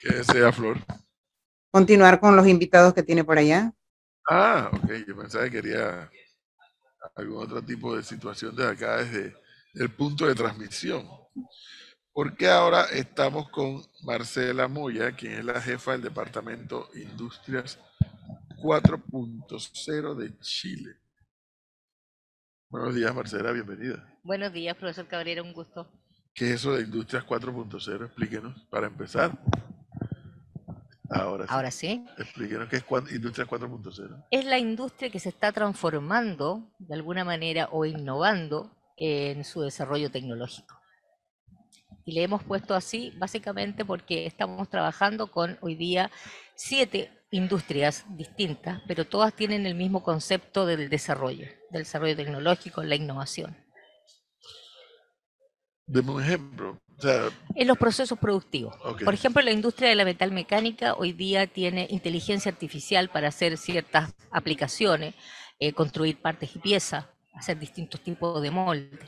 ¿Qué desea, Flor? Continuar con los invitados que tiene por allá. Ah, ok. Yo pensaba que quería algún otro tipo de situación de acá desde el punto de transmisión. Porque ahora estamos con Marcela Moya, quien es la jefa del Departamento Industrias 4.0 de Chile. Buenos días, Marcela, bienvenida. Buenos días, profesor Cabrera, un gusto. ¿Qué es eso de Industrias 4.0? Explíquenos, para empezar. Ahora sí. Ahora sí. Explíquenos qué es Industrias 4.0. Es la industria que se está transformando de alguna manera o innovando en su desarrollo tecnológico. Y le hemos puesto así básicamente porque estamos trabajando con hoy día siete industrias distintas, pero todas tienen el mismo concepto del desarrollo, del desarrollo tecnológico, la innovación. Deme un ejemplo. O sea, En los procesos productivos. Por ejemplo, la industria de la metalmecánica hoy día tiene inteligencia artificial para hacer ciertas aplicaciones, eh, construir partes y piezas, hacer distintos tipos de moldes.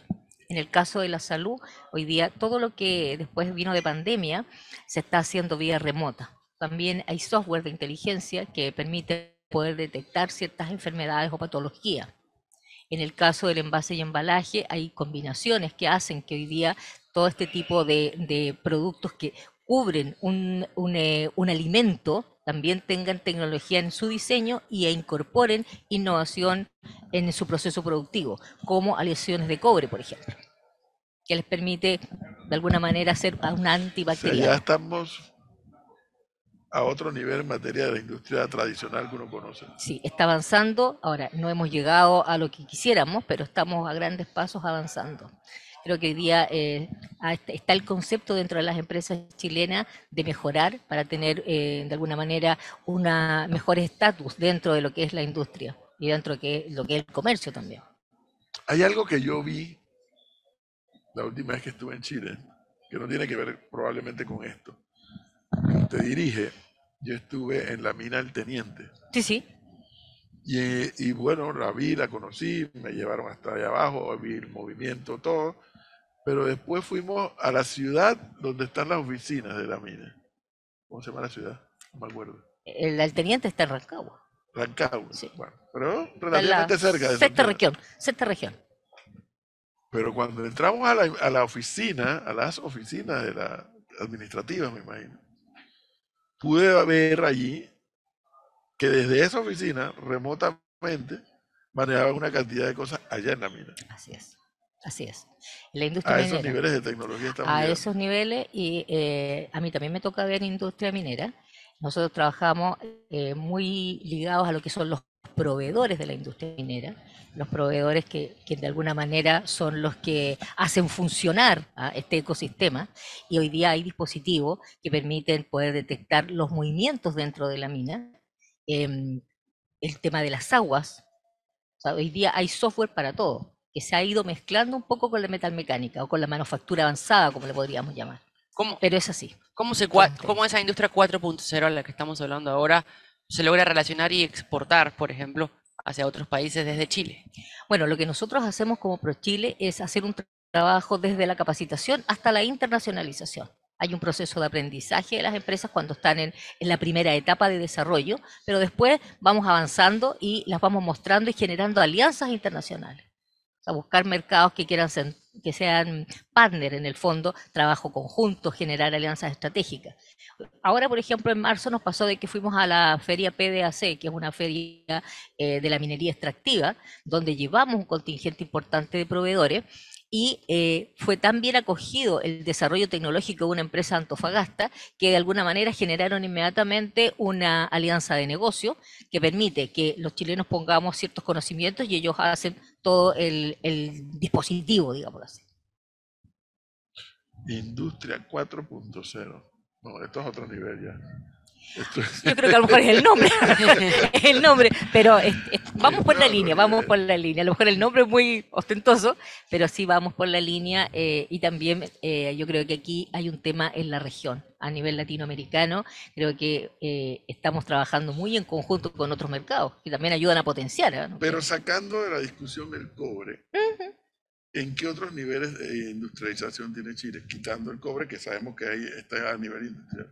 En el caso de la salud, hoy día todo lo que después vino de pandemia se está haciendo vía remota. También hay software de inteligencia que permite poder detectar ciertas enfermedades o patologías. En el caso del envase y embalaje, hay combinaciones que hacen que hoy día todo este tipo de, productos que cubren un, un, eh, un alimento también tengan tecnología en su diseño y e incorporen innovación en su proceso productivo, como aleaciones de cobre, por ejemplo, que les permite de alguna manera hacer un o sea, ya estamos a otro nivel en materia de la industria tradicional que uno conoce. Sí, está avanzando. Ahora, no hemos llegado a lo que quisiéramos, pero estamos a grandes pasos avanzando. Creo que hoy día eh, ah, est- está el concepto dentro de las empresas chilenas de mejorar para tener eh, de alguna manera una mejor estatus dentro de lo que es la industria y dentro de que- lo que es el comercio también. Hay algo que yo vi la última vez que estuve en Chile, que no tiene que ver probablemente con esto. Te dirige, yo estuve en la mina del Teniente. Sí, sí. Y, y bueno, la vi, la conocí, me llevaron hasta allá abajo, vi el movimiento, todo. Pero después fuimos a la ciudad donde están las oficinas de la mina. ¿Cómo se llama la ciudad? No me acuerdo. El, el teniente está en Rancagua. Rancagua. Sí. Bueno, pero relativamente cerca de sexta región. Sexta región. Pero cuando entramos a la, a la oficina, a las oficinas de la administrativas, me imagino, pude ver allí que desde esa oficina, remotamente, manejaban una cantidad de cosas allá en la mina. Así es. Así es. La industria A esos niveles de tecnología estamos a esos niveles y eh, a mí también me toca ver industria minera. Nosotros trabajamos eh, muy ligados a lo que son los proveedores de la industria minera, los proveedores que, que de alguna manera son los que hacen funcionar ¿ah? este ecosistema y hoy día hay dispositivos que permiten poder detectar los movimientos dentro de la mina, em, el tema de las aguas, o sea, hoy día hay software para todo, que se ha ido mezclando un poco con la metalmecánica o con la manufactura avanzada, como le podríamos llamar. ¿Cómo, Pero es así. cómo, se, cómo esa industria 4.0 a la que estamos hablando ahora se logra relacionar y exportar, por ejemplo, hacia otros países desde Chile? Bueno, lo que nosotros hacemos como ProChile es hacer un tra- trabajo desde la capacitación hasta la internacionalización. Hay un proceso de aprendizaje de las empresas cuando están en, en la primera etapa de desarrollo, pero después vamos avanzando y las vamos mostrando y generando alianzas internacionales. O sea, buscar mercados que quieran que sean partner en el fondo, trabajo conjunto, generar alianzas estratégicas. Ahora, por ejemplo, en marzo nos pasó de que fuimos a la feria PDAC, que es una feria eh, de la minería extractiva, donde llevamos un contingente importante de proveedores y eh, fue tan bien acogido el desarrollo tecnológico de una empresa Antofagasta que de alguna manera generaron inmediatamente una alianza de negocio que permite que los chilenos pongamos ciertos conocimientos y ellos hacen todo el, el dispositivo, digamos así. Industria 4.0. No, esto es otro nivel ya. Yo creo que a lo mejor es el nombre, el nombre, pero es- es- vamos por la línea, vamos por la línea. A lo mejor el nombre es muy ostentoso, pero sí vamos por la línea eh, y también eh, yo creo que aquí hay un tema en la región, a nivel latinoamericano. Creo que eh, estamos trabajando muy en conjunto con otros mercados que también ayudan a potenciar. ¿no? Pero sacando de la discusión el cobre, ¿en qué otros niveles de industrialización tiene Chile? Quitando el cobre, que sabemos que ahí está a nivel industrial.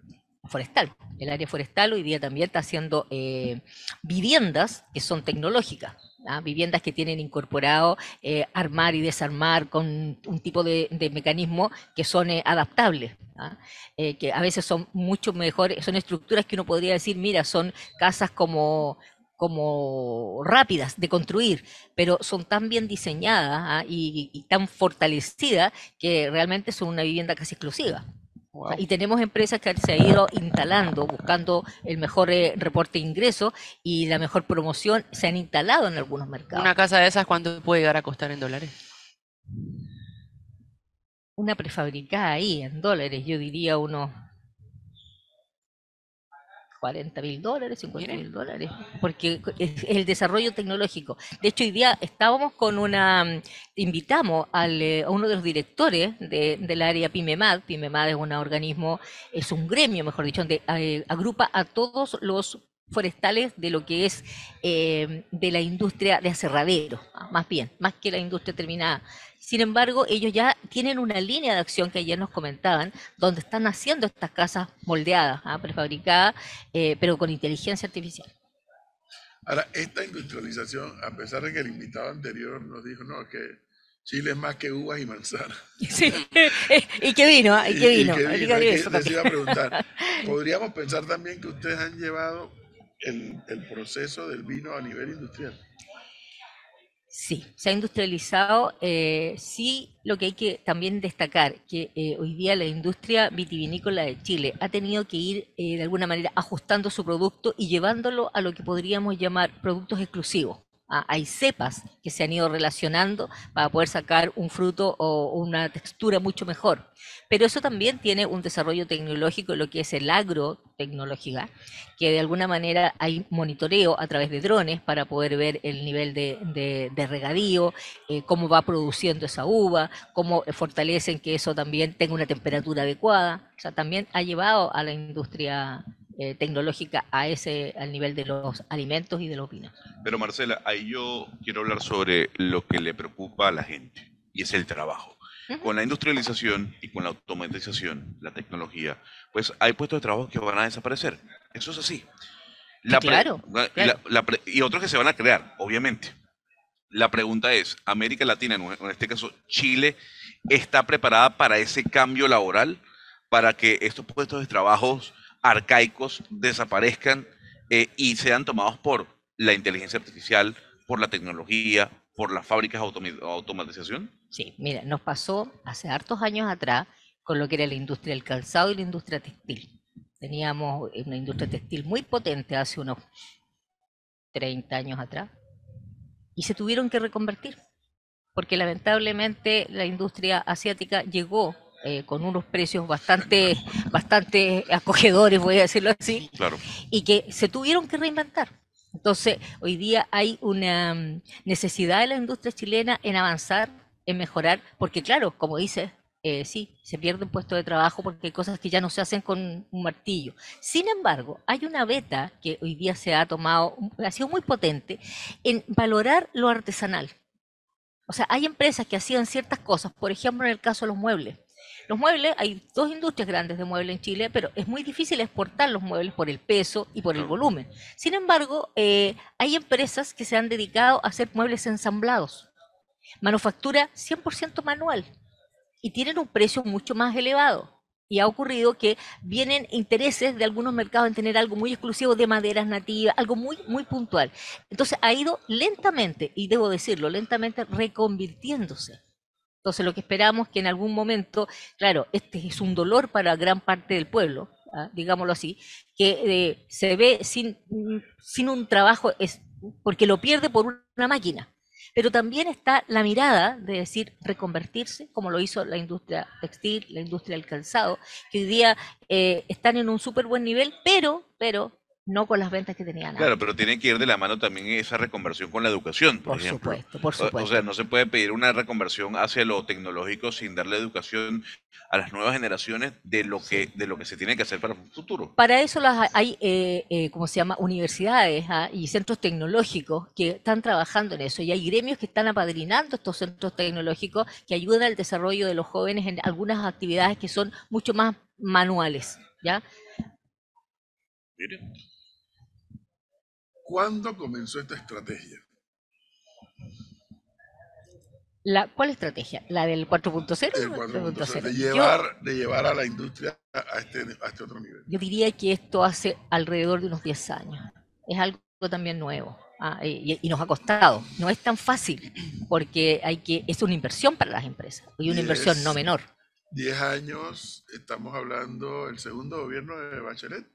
Forestal. El área forestal hoy día también está haciendo eh, viviendas que son tecnológicas. ¿ah? Viviendas que tienen incorporado eh, armar y desarmar con un tipo de, mecanismo que son eh, adaptables, ¿ah? Que a veces son mucho mejores, son estructuras que uno podría decir, mira, son casas como, como rápidas de construir, pero son tan bien diseñadas ¿ah? y tan fortalecidas que realmente son una vivienda casi exclusiva. O sea, Wow. Y tenemos empresas que se han ido instalando, buscando el mejor eh, reporte de ingreso y la mejor promoción, se han instalado en algunos mercados. Una casa de esas, ¿cuánto puede llegar a costar en dólares? Una prefabricada ahí en dólares, yo diría unos 40 mil dólares, 50 Mire. mil dólares, porque es el desarrollo tecnológico. De hecho, hoy día estábamos con una, mm, invitamos al, eh, a uno de los directores de, del área PYMEMAD, PYMEMAD es un organismo, es un gremio, mejor dicho, donde eh, agrupa a todos los forestales de lo que es eh, de la industria de aserradero, ah, más bien, más que la industria terminada. Sin embargo, ellos ya tienen una línea de acción que ayer nos comentaban, donde están haciendo estas casas moldeadas, ah, prefabricadas, eh, pero con inteligencia artificial. Ahora, esta industrialización, a pesar de que el invitado anterior nos dijo, no, que Chile es más que uvas y manzanas. Sí, y qué vino, y qué vino. que que eso les iba a preguntar, ¿podríamos pensar también que ustedes han llevado el, el proceso del vino a nivel industrial? Sí, se ha industrializado. eh, sí, lo que hay que también destacar, que eh, hoy día la industria vitivinícola de Chile ha tenido que ir eh, de alguna manera ajustando su producto y llevándolo a lo que podríamos llamar productos exclusivos. Hay cepas que se han ido relacionando para poder sacar un fruto o una textura mucho mejor. Pero eso también tiene un desarrollo tecnológico, lo que es el agrotecnológica, que de alguna manera hay monitoreo a través de drones para poder ver el nivel de, regadío, eh, cómo va produciendo esa uva, cómo fortalecen que eso también tenga una temperatura adecuada. O sea, también ha llevado a la industria eh, tecnológica a ese, al nivel de los alimentos y de los vinos. Pero Marcela, ahí yo quiero hablar sobre lo que le preocupa a la gente, y es el trabajo. Con la industrialización y con la automatización, la tecnología, pues hay puestos de trabajo que van a desaparecer. Eso es así. La pre- claro, la- claro. la pre- y otros que se van a crear, obviamente. La pregunta es, ¿América Latina, en en este caso Chile, está preparada para ese cambio laboral? Para que estos puestos de trabajo arcaicos desaparezcan eh, y sean tomados por la inteligencia artificial, por la tecnología, por las fábricas de automatización? Sí, mira, nos pasó hace hartos años atrás con lo que era la industria del calzado y la industria textil. Teníamos una industria textil muy potente hace unos 30 años atrás y se tuvieron que reconvertir porque lamentablemente la industria asiática llegó eh, con unos precios bastante, bastante acogedores, voy a decirlo así, Claro. y que se tuvieron que reinventar. Entonces, hoy día hay una mm, necesidad de la industria chilena en avanzar, en mejorar, porque claro, como dices, eh, sí, se pierde un puesto de trabajo porque hay cosas que ya no se hacen con un martillo. Sin embargo, hay una beta que hoy día se ha tomado, ha sido muy potente, en valorar lo artesanal. O sea, hay empresas que hacían ciertas cosas, por ejemplo, en el caso de los muebles. Los muebles, hay dos industrias grandes de muebles en Chile, pero es muy difícil exportar los muebles por el peso y por el volumen. Sin embargo, eh, hay empresas que se han dedicado a hacer muebles ensamblados, manufactura 100% manual y tienen un precio mucho más elevado. Y ha ocurrido que vienen intereses de algunos mercados en tener algo muy exclusivo de maderas nativas, algo muy, muy puntual. Entonces ha ido lentamente, y debo decirlo, lentamente reconvirtiéndose. Entonces lo que esperamos que en algún momento, claro, este es un dolor para gran parte del pueblo, ¿ah? digámoslo así, que eh, se ve sin, mm, sin un trabajo, es, porque lo pierde por una máquina. Pero también está la mirada de decir reconvertirse, como lo hizo la industria textil, la industria del calzado, que hoy día eh, están en un súper buen nivel, pero, pero no con las ventas que tenían Claro, antes. pero tiene que ir de la mano también esa reconversión con la educación, por, Por ejemplo. supuesto, por supuesto. O sea, no se puede pedir una reconversión hacia lo tecnológico sin darle educación a las nuevas generaciones de lo que, de lo que se tiene que hacer para un futuro. Para eso las hay, eh, eh, ¿cómo se llama? Universidades ah, y centros tecnológicos que están trabajando en eso. Y hay gremios que están apadrinando estos centros tecnológicos que ayudan al desarrollo de los jóvenes en algunas actividades que son mucho más manuales, ¿ya? Mire, ¿Cuándo comenzó esta estrategia? La, ¿Cuál estrategia? ¿La del 4.0? El o 4.0, de 3.0? Yo- llevar, de llevar a la industria a este, a este otro nivel. Yo diría que esto hace alrededor de unos 10 años. Es algo también nuevo. ah, y, y nos ha costado. No es tan fácil, porque hay que, es una inversión para las empresas, y una inversión no menor. 10 años, estamos hablando el segundo gobierno de Bachelet.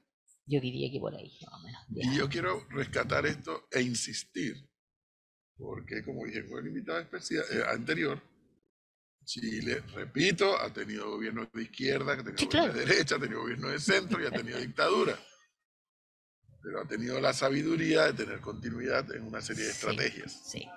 Yo diría que por ahí, más o menos. 10 Y yo quiero rescatar esto e insistir, porque como dije con el invitado especial eh, anterior, Chile, repito, ha tenido gobiernos de izquierda, ha tenido Sí, claro. de derecha, ha tenido gobiernos de centro y ha tenido dictadura. Pero ha tenido la sabiduría de tener continuidad en una serie de Sí. estrategias, Sí.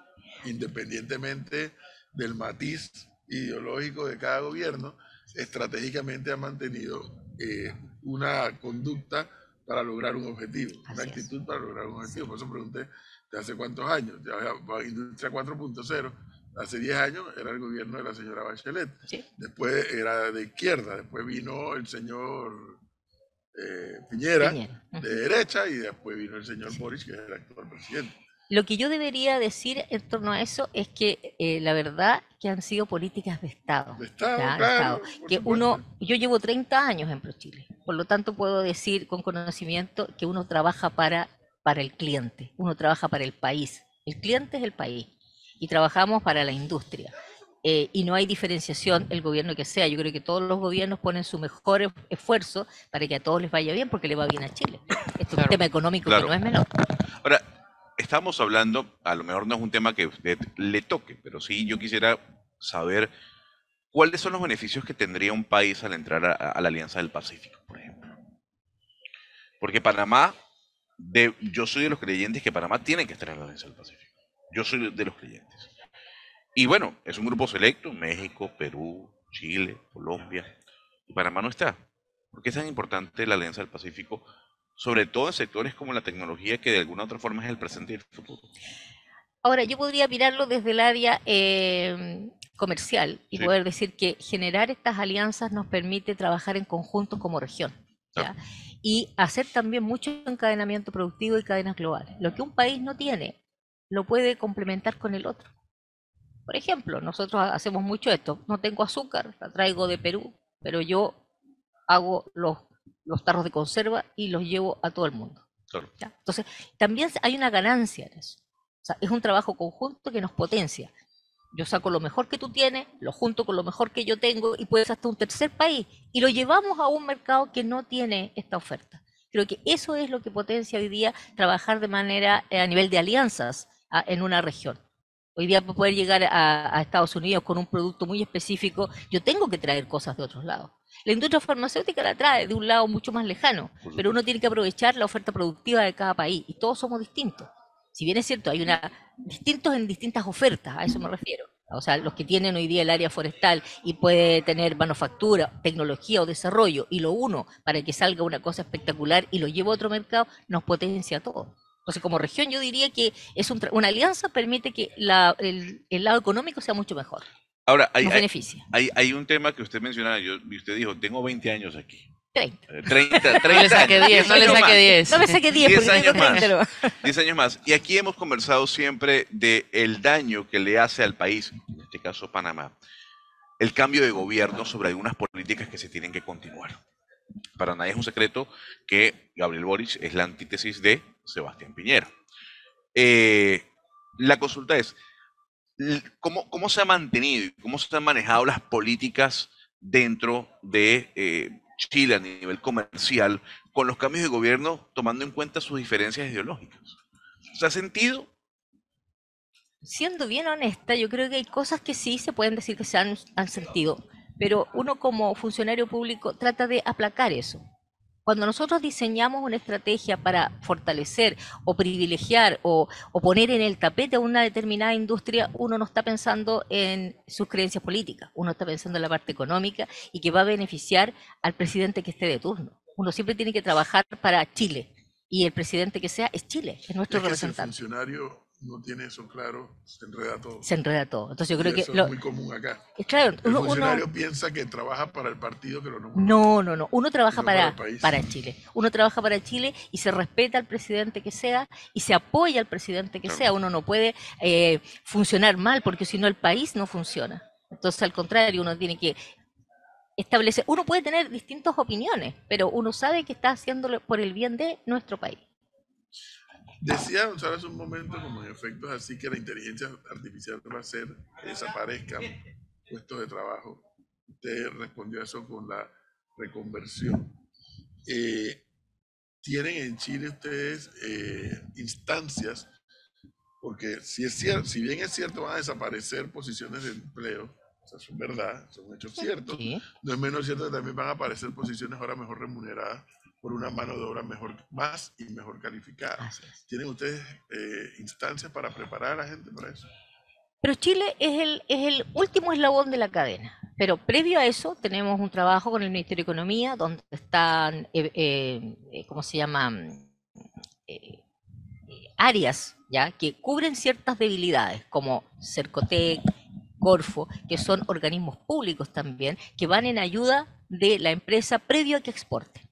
independientemente del matiz ideológico de cada gobierno, estratégicamente ha mantenido eh, una conducta para lograr un objetivo, una es. actitud para lograr un objetivo. Por eso pregunté, ¿de hace cuántos años? Ya Industria 4.0, hace 10 años era el gobierno de la señora Bachelet, Sí. después era de izquierda, después vino el señor eh, Piñera, de derecha, y después vino el señor Boris, que es el actual presidente. Lo que yo debería decir en torno a eso es que eh, la verdad que han sido políticas de Estado. De Estado, ya, de claro, Estado, que supuesto. uno, yo llevo 30 años en ProChile, por lo tanto puedo decir con conocimiento que uno trabaja para, para el cliente, uno trabaja para el país. El cliente es el país y trabajamos para la industria. Eh, y no hay diferenciación el gobierno que sea. Yo creo que todos los gobiernos ponen su mejor esfuerzo para que a todos les vaya bien, porque le va bien a Chile. Esto es un tema económico Claro. que no es menor. Estamos hablando, a lo mejor no es un tema que usted le toque, pero sí yo quisiera saber cuáles son los beneficios que tendría un país al entrar a, a la Alianza del Pacífico, por ejemplo. Porque Panamá, de, yo soy de los creyentes que Panamá tiene que estar en la Alianza del Pacífico. Yo soy de los creyentes. Y bueno, es un grupo selecto, México, Perú, Chile, Colombia, y Panamá no está. ¿Por qué es tan importante la Alianza del Pacífico? Sobre todo en sectores como la tecnología, que de alguna u otra forma es el presente y el futuro. Ahora, yo podría mirarlo desde el área eh, comercial y Sí. poder decir que generar estas alianzas nos permite trabajar en conjunto como región. Y hacer también mucho encadenamiento productivo y cadenas globales. Lo que un país no tiene, lo puede complementar con el otro. Por ejemplo, nosotros ha- hacemos mucho esto. No tengo azúcar, la traigo de Perú, pero yo hago los, los tarros de conserva y los llevo a todo el mundo. Claro. ¿ya? Entonces, también hay una ganancia en eso. O sea, es un trabajo conjunto que nos potencia. Yo saco lo mejor que tú tienes, lo junto con lo mejor que yo tengo y puedes hasta un tercer país y lo llevamos a un mercado que no tiene esta oferta. Creo que eso es lo que potencia hoy día trabajar de manera eh, a nivel de alianzas a- en una región. Hoy día para poder llegar a, a Estados Unidos con un producto muy específico, yo tengo que traer cosas de otros lados. La industria farmacéutica la trae de un lado mucho más lejano, pero uno tiene que aprovechar la oferta productiva de cada país y todos somos distintos. Si bien es cierto, hay una distintos en distintas ofertas, a eso me refiero. O sea, los que tienen hoy día el área forestal y puede tener manufactura, tecnología o desarrollo y lo uno para que salga una cosa espectacular y lo llevo a otro mercado, nos potencia a todos. Entonces, como región, yo diría que es un tra- una alianza permite que la- el, el lado económico sea mucho mejor, Ahora, hay, nos hay, beneficia. hay- hay un tema que usted mencionaba, yo, y usted dijo, tengo 20 años aquí. 30. Eh, 30, 30 No le saque años, 10, no le más, 10. No me saque 10 Diez porque tengo años más. 30. ¿no? 10 años más. Y aquí hemos conversado siempre de el daño que le hace al país, en este caso Panamá, el cambio de gobierno sobre algunas políticas que se tienen que continuar. Para nadie es un secreto que Gabriel Boric es la antítesis de Sebastián Piñera. Eh, la consulta es, ¿cómo, ¿cómo se ha mantenido y cómo se han manejado las políticas dentro de eh, Chile a nivel comercial con los cambios de gobierno tomando en cuenta sus diferencias ideológicas? ¿Se ha sentido? Siendo bien honesta, yo creo que hay cosas que sí se pueden decir que se han, han sentido, pero uno como funcionario público trata de aplacar eso. Cuando nosotros diseñamos una estrategia para fortalecer o privilegiar o, o poner en el tapete a una determinada industria, uno no está pensando en sus creencias políticas, uno está pensando en la parte económica y que va a beneficiar al presidente que esté de turno. Uno siempre tiene que trabajar para Chile y el presidente que sea es Chile, es nuestro Es que representante. funcionario no tiene eso claro, se enreda todo. Se enreda todo. Entonces yo creo Y que... eso lo- es muy común acá. claro, El uno- funcionario piensa que trabaja para el partido que lo nombra. No, no, no. Uno trabaja No para Chile. Uno trabaja para Chile y se respeta al presidente que sea y se apoya al presidente que Claro. sea. Uno no puede eh, funcionar mal porque si no el país no funciona. Entonces, al contrario, uno tiene que establecer. Uno puede tener distintas opiniones, pero uno sabe que está haciéndolo por el bien de nuestro país. Decía Gonzalo hace un momento, como en efectos así, que la inteligencia artificial va a hacer que desaparezcan puestos de trabajo. Usted respondió a eso con la reconversión. Eh, ¿Tienen en Chile ustedes eh, instancias? Porque si, es cierto, si bien es cierto, van a desaparecer posiciones de empleo, o sea, son verdad, son hechos ciertos, no es menos cierto que también van a aparecer posiciones ahora mejor remuneradas por una mano de obra mejor, más y mejor calificada. ¿Tienen ustedes eh, instancias para preparar a la gente para eso? Pero Chile es el, es el último eslabón de la cadena. Pero previo a eso tenemos un trabajo con el Ministerio de Economía donde están, eh, eh, eh, ¿cómo se llaman? Eh, eh, áreas ya que cubren ciertas debilidades, como Cercotec, Corfo, que son organismos públicos también, que van en ayuda de la empresa previo a que exporte.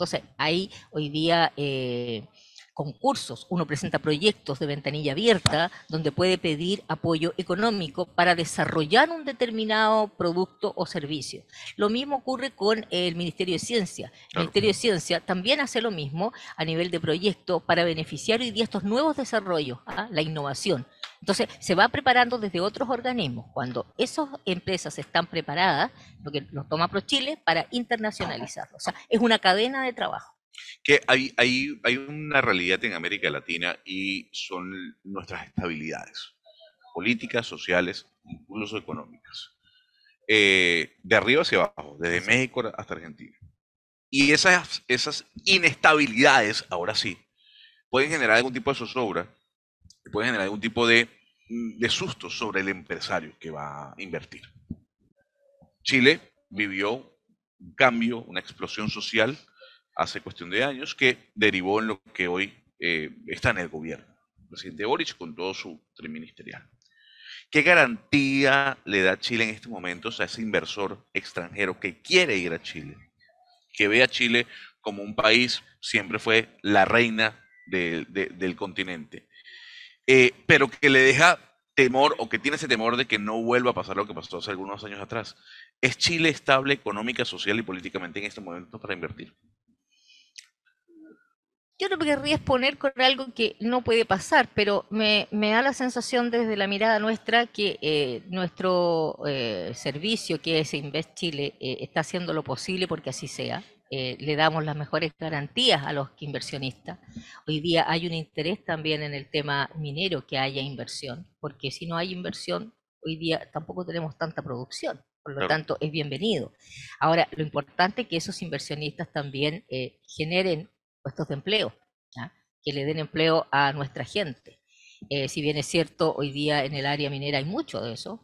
Entonces, hay hoy día eh, concursos, uno presenta proyectos de ventanilla abierta donde puede pedir apoyo económico para desarrollar un determinado producto o servicio. Lo mismo ocurre con el Ministerio de Ciencia. El Claro. Ministerio de Ciencia también hace lo mismo a nivel de proyecto para beneficiar hoy día estos nuevos desarrollos, ¿ah? la innovación. Entonces, se va preparando desde otros organismos. Cuando esas empresas están preparadas, lo que nos toma ProChile para internacionalizarlo. O sea, es una cadena de trabajo. que hay, hay, hay una realidad en América Latina y son nuestras estabilidades políticas, sociales, incluso económicas. Eh, de arriba hacia abajo, desde México hasta Argentina. Y esas, esas inestabilidades, ahora sí, pueden generar algún tipo de zozobra, pueden generar algún tipo de, mm, de susto sobre el empresario que va a invertir. Chile vivió un cambio, una explosión social hace cuestión de años que derivó en lo que hoy eh, está en el gobierno. El presidente Boric con todo su triministerial. ¿Qué garantía le da Chile en estos momentos a ese inversor extranjero que quiere ir a Chile? Que ve a Chile como un país, siempre fue la reina de- del continente, eh, pero que le deja temor o que tiene ese temor de que no vuelva a pasar lo que pasó hace algunos años atrás. ¿Es Chile estable económica, social y políticamente en este momento para invertir? Yo no querría exponer con algo que no puede pasar, pero me, me da la sensación desde la mirada nuestra que eh, nuestro eh, servicio, que es Invest Chile, está haciendo lo posible porque así sea. Eh, le damos las mejores garantías a los inversionistas. Hoy día hay un interés también en el tema minero que haya inversión, porque si no hay inversión, hoy día tampoco tenemos tanta producción. Por lo Claro. tanto, es bienvenido. Ahora, lo importante es que esos inversionistas también eh, generen puestos de empleo, ¿ya? que le den empleo a nuestra gente. Eh, si bien es cierto, hoy día en el área minera hay mucho de eso.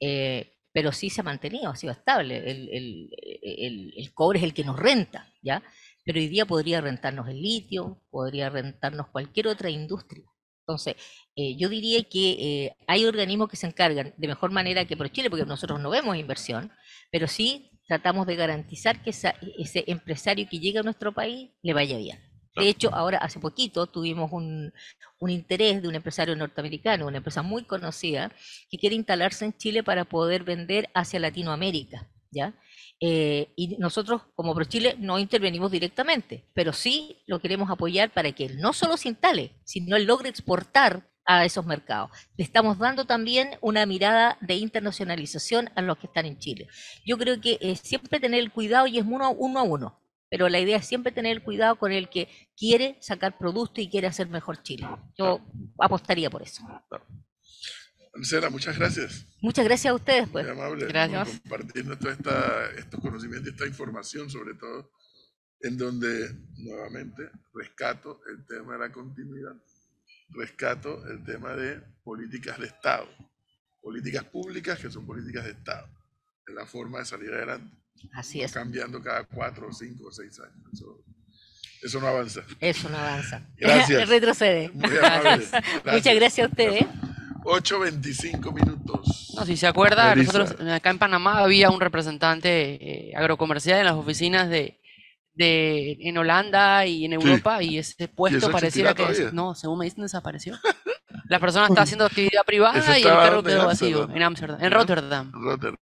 Eh, pero sí se ha mantenido, ha sido estable. El, el- cobre es el que nos renta, ¿ya? Pero hoy día podría rentarnos el litio, podría rentarnos cualquier otra industria. Entonces, eh, yo diría que eh, hay organismos que se encargan de mejor manera que ProChile, porque nosotros no vemos inversión, pero sí tratamos de garantizar que esa- ese empresario que llega a nuestro país le vaya bien. De hecho, ahora hace poquito tuvimos un, un interés de un empresario norteamericano, una empresa muy conocida, que quiere instalarse en Chile para poder vender hacia Latinoamérica, ¿ya? Eh, y nosotros, como ProChile, no intervenimos directamente, pero sí lo queremos apoyar para que él no solo se instale, sino él logre exportar a esos mercados. Le estamos dando también una mirada de internacionalización a los que están en Chile. Yo creo que eh, siempre tener el cuidado y es uno, uno a uno, pero la idea es siempre tener el cuidado con el que quiere sacar producto y quiere hacer mejor Chile. Yo apostaría por eso. Marcela, muchas gracias. Muchas gracias a ustedes, pues. Muy amable Gracias. por compartirnos toda esta, estos conocimientos, esta información, sobre todo, en donde nuevamente rescato el tema de la continuidad, rescato el tema de políticas de Estado, políticas públicas que son políticas de Estado, es la forma de salir adelante, Así no es. cambiando cada cuatro, cinco seis años. Eso Eso no avanza. Eso no avanza. Gracias. Retrocede. Muy amable. Muchas gracias a ustedes. 8.25 minutos. No, si se acuerda, nosotros acá en Panamá había un representante eh, agrocomercial en las oficinas de, de en Holanda y en Europa y ese puesto eso pareciera que todavía? no, según me dicen desapareció. La persona está haciendo actividad privada y el donde, quedó en vacío en Ámsterdam, en. Rotterdam. Rotterdam.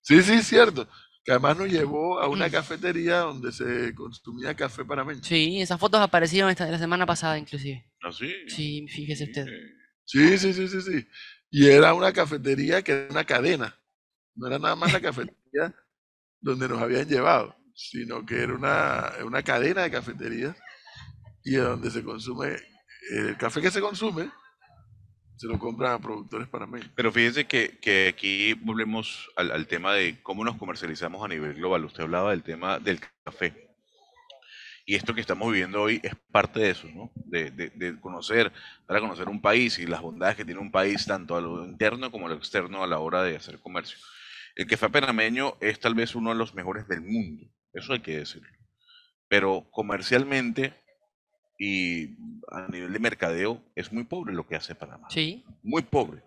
Sí, sí, cierto. Que además nos llevó a una Mm. cafetería donde se consumía café panameño. Sí, esas fotos aparecieron esta, la semana pasada inclusive. ¿Así? Sí, fíjese usted. Sí, sí, sí, sí, sí. Y era una cafetería que era una cadena. No era nada más la cafetería donde nos habían llevado, sino que era una, una cadena de cafeterías y donde se consume, el café que se consume, se lo compran a productores panameños. Pero fíjense que, que aquí volvemos al, al tema de cómo nos comercializamos a nivel global. Usted hablaba del tema del café. Y esto que estamos viviendo hoy es parte de eso, ¿no? De, de- de conocer, para conocer un país y las bondades que tiene un país, tanto a lo interno como a lo externo a la hora de hacer comercio. El café panameño es tal vez uno de los mejores del mundo, eso hay que decirlo. Pero comercialmente y a nivel de mercadeo es muy pobre lo que hace Panamá Sí, muy pobre.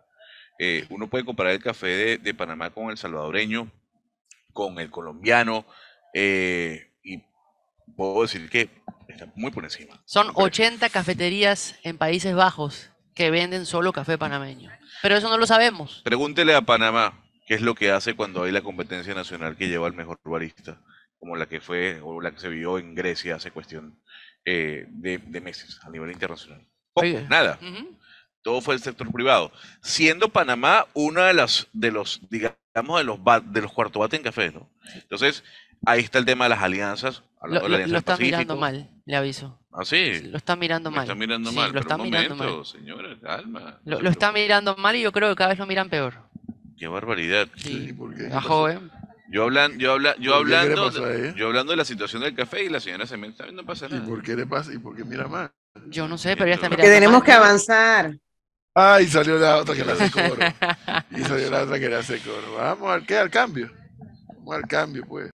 Eh, uno puede comparar el café de, de Panamá con el salvadoreño, con el colombiano, eh, y puedo decir que está muy por encima. son me parece. 80 cafeterías en Países Bajos que venden solo café panameño. Pero eso no lo sabemos. Pregúntele a Panamá qué es lo que hace cuando hay la competencia nacional que lleva al mejor barista, como la que fue o la que se vio en Grecia hace cuestión eh, de, de meses a nivel internacional. Poco, Oye. nada. Todo fue el sector privado, siendo Panamá una de las de los digamos de los ba- de los cuarto bate en café, ¿no? Entonces, ahí está el tema de las alianzas, Lo, de la lo- Alianza lo del está mirando mal, le aviso. Ah, sí. Lo está mirando mal. está mirando Sí, mal, lo está un mirando momento, mal. señora, calma. Lo, lo está mirando mal y yo creo que cada vez lo miran peor. Qué barbaridad. Sí. Sí, ¿por qué? ¿Qué Ajo, pasó? ¿eh? Yo hablan, yo habla, yo ¿Por qué? ¿Qué le hablando, yo hablando de la situación del café y la señora se me está viendo no pasa ¿Y nada. por qué le pasa? ¿Y por qué mira más? Yo no sé, pero ya está Porque Que mirando tenemos mal. que avanzar. Ay, salió la otra que le hace coro. Y salió la otra que le hace coro. Vamos al qué, al cambio. Vamos al cambio, pues.